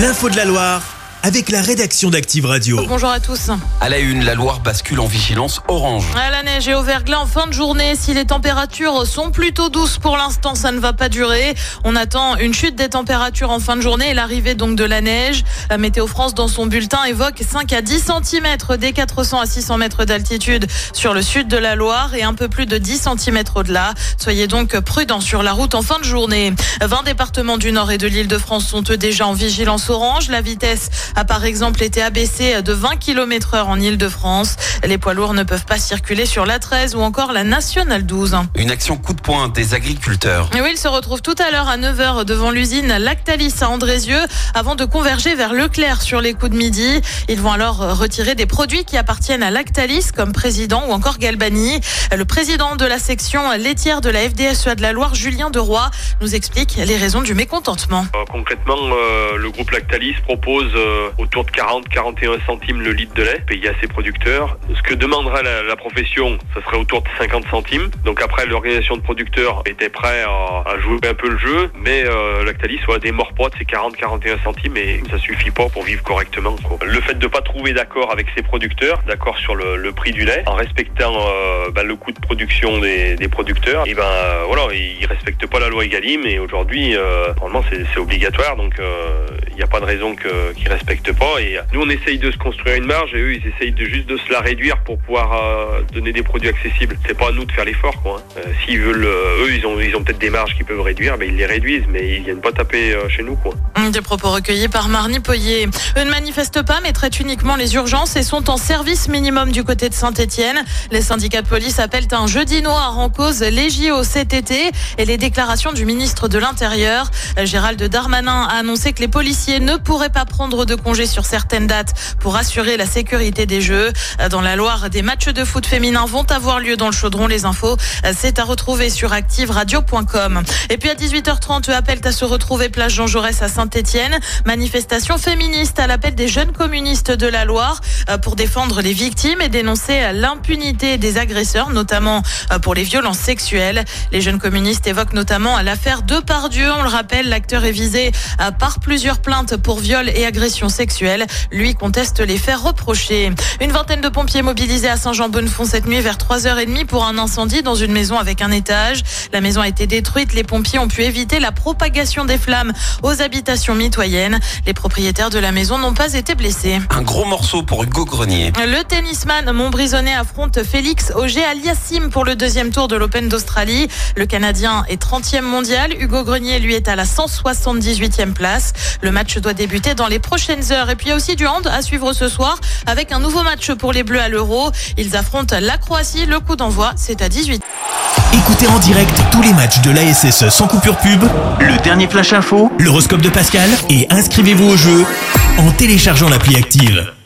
L'info de la Loire avec la rédaction d'Active Radio. Bonjour à tous. À la une, la Loire bascule en vigilance orange. À la neige et au verglas en fin de journée, si les températures sont plutôt douces pour l'instant, ça ne va pas durer. On attend une chute des températures en fin de journée et l'arrivée donc de la neige. La Météo France dans son bulletin évoque 5 à 10 cm des 400 à 600 mètres d'altitude sur le sud de la Loire et un peu plus de 10 cm au-delà. Soyez donc prudents sur la route en fin de journée. 20 départements du nord et de l'île de France sont eux déjà en vigilance orange. La vitesse a par exemple été abaissé de 20 km heure en Ile-de-France. Les poids lourds ne peuvent pas circuler sur la 13 ou encore la nationale 12. Une action coup de poing des agriculteurs. Et oui, ils se retrouvent tout à l'heure à 9h devant l'usine Lactalis à Andrézieux avant de converger vers Leclerc sur les coups de midi. Ils vont alors retirer des produits qui appartiennent à Lactalis comme président ou encore Galbani. Le président de la section laitière de la FDSEA de la Loire, Julien Deroy, nous explique les raisons du mécontentement. Euh, concrètement, euh, le groupe Lactalis propose euh, autour de 40-41 centimes le litre de lait payé à ses producteurs. Ce que demandera la, la profession, ce serait autour de 50 centimes. Donc après, l'organisation de producteurs était prêt à, à jouer un peu le jeu, mais euh, Lactalis soit des morts pas de ces 40-41 centimes et ça suffit pas pour vivre correctement. Quoi. Le fait de pas trouver d'accord avec ses producteurs, d'accord sur le, le prix du lait, en respectant euh, bah, le coût de production des, des producteurs, et ben euh, voilà, ils respectent pas la loi Egalim et aujourd'hui, euh, normalement c'est c'est obligatoire, donc euh, il n'y a pas de raison qu'ils respectent pas. Et nous, on essaye de se construire une marge et eux, ils essayent de juste de se la réduire pour pouvoir euh, donner des produits accessibles. C'est pas à nous de faire l'effort, quoi. hein. Euh, S'ils veulent, euh, eux, ils ont, ils ont peut-être des marges qu'ils peuvent réduire, mais ils les réduisent, mais ils viennent pas taper euh, chez nous, quoi. Des propos recueillis par Marny Poyer. Eux ne manifestent pas, mais traitent uniquement les urgences et sont en service minimum du côté de Saint-Etienne. Les syndicats de police appellent un jeudi noir en cause les JO cet été et les déclarations du ministre de l'Intérieur. Gérald Darmanin a annoncé que les policiers ne pourraient pas prendre de congé sur certaines dates pour assurer la sécurité des Jeux. Dans la Loire, des matchs de foot féminin vont avoir lieu dans le chaudron. Les infos, c'est à retrouver sur activeradio.com. Et puis à 18h30, eux appellent à se retrouver place Jean Jaurès à Saint-Etienne. Manifestation féministe à l'appel des jeunes communistes de la Loire euh, pour défendre les victimes et dénoncer l'impunité des agresseurs, notamment euh, pour les violences sexuelles. Les jeunes communistes évoquent notamment l'affaire Depardieu. On le rappelle, l'acteur est visé euh, par plusieurs plaintes pour viol et agression sexuelle. Lui conteste les faits reprochés. Une vingtaine de pompiers mobilisés à Saint-Jean-Bonnefond cette nuit vers 3h30 pour un incendie dans une maison avec un étage. La maison a été détruite. Les pompiers ont pu éviter la propagation des flammes aux habitations mitoyennes. Les propriétaires de la maison n'ont pas été blessés. Un gros morceau pour Hugo Grenier. Le tennisman Montbrisonnais affronte Félix Auger Aliassime pour le deuxième tour de l'Open d'Australie. Le Canadien est 30e mondial. Hugo Grenier, lui, est à la 178e place. Le match doit débuter dans les prochaines heures. Et puis il y a aussi du hand à suivre ce soir avec un nouveau match pour les Bleus à l'Euro. Ils affrontent la Croatie. Le coup d'envoi, c'est à 18. Écoutez en direct tous les matchs de l'ASSE sans coupure pub, le dernier flash info, l'horoscope de Pascal et inscrivez-vous au jeu en téléchargeant l'appli Active.